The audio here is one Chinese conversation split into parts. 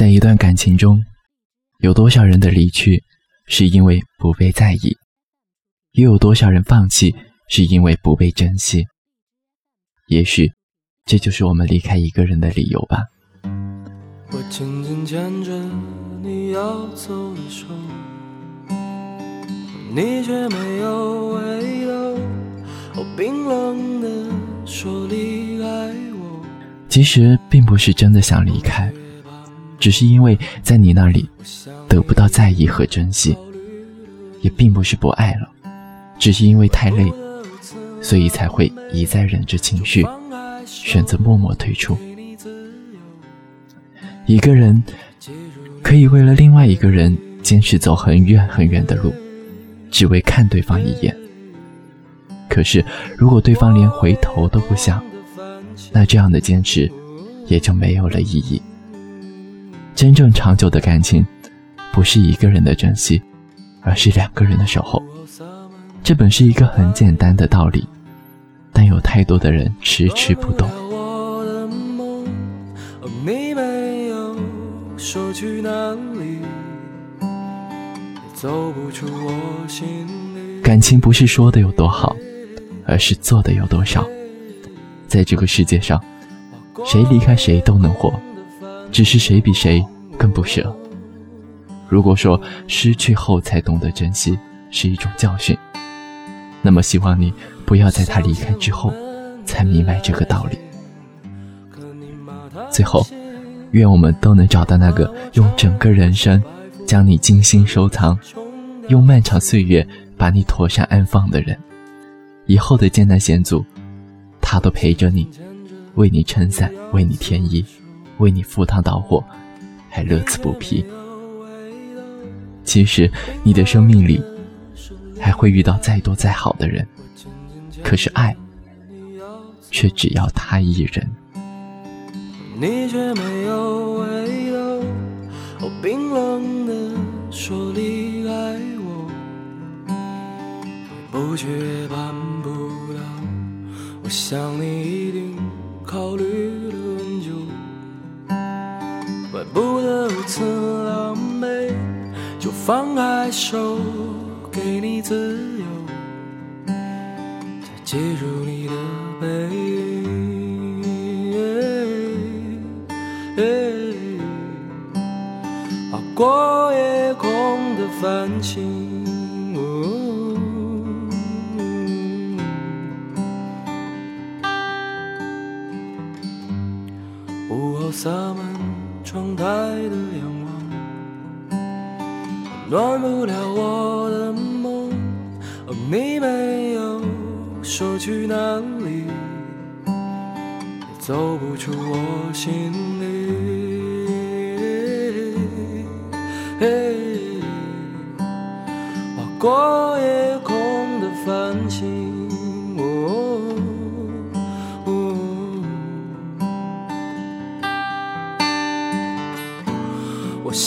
在一段感情中，有多少人的离去是因为不被在意，又有多少人放弃是因为不被珍惜？也许，这就是我们离开一个人的理由吧。我紧紧牵着你要走的手，你却没有回头，冰冷的说离开我。其实并不是真的想离开。只是因为在你那里得不到在意和珍惜，也并不是不爱了，只是因为太累，所以才会一再忍着情绪，选择默默退出。一个人可以为了另外一个人坚持走很远很远的路，只为看对方一眼。可是如果对方连回头都不想，那这样的坚持也就没有了意义。真正长久的感情，不是一个人的珍惜，而是两个人的守候。这本是一个很简单的道理，但有太多的人迟迟不懂。感情不是说的有多好，而是做的有多少。在这个世界上，谁离开谁都能活。只是谁比谁更不舍。如果说失去后才懂得珍惜是一种教训，那么希望你不要在他离开之后才明白这个道理。最后，愿我们都能找到那个用整个人生将你精心收藏，用漫长岁月把你妥善安放的人。以后的艰难险阻，他都陪着你，为你撑伞，为你添衣。为你赴汤蹈火，还乐此不疲。其实，你的生命里还会遇到再多再好的人，可是爱却只要他一人。你却没有回头，冰冷的说离开我，不去也办不到。我想你一定考虑了。不得如此狼狈，就放开手，给你自由，再记住你的背，划过夜空的繁星。午后洒满。窗台的阳光，暖不了我的梦。你没有说去哪里，也走不出我心里。划过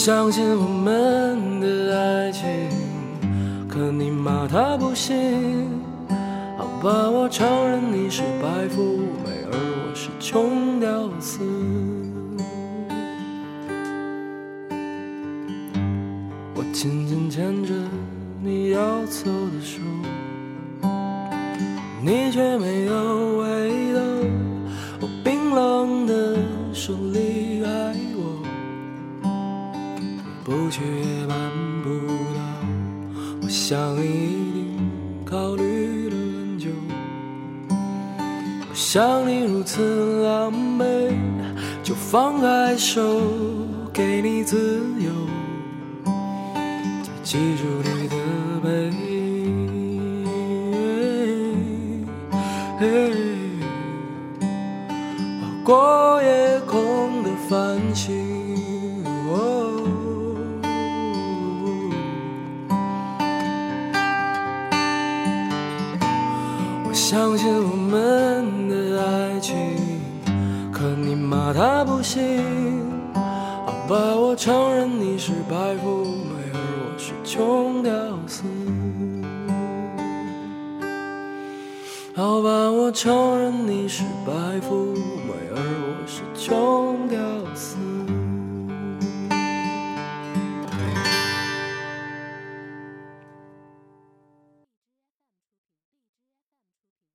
相信我们的爱情，可你骂他不行。好吧，我承认你是白富美，而我是穷屌丝。我紧紧牵着你要走的手，你却没有回头。我冰冷的手里不去也办不到，我想你一定考虑了很久。我想你如此狼狈，就放开手，给你自由，再记住你的背相信我们的爱情，可你骂他不行。好吧，我承认你是白富美，而我是穷屌丝。好吧，我承认你是白富美，而我是穷屌丝。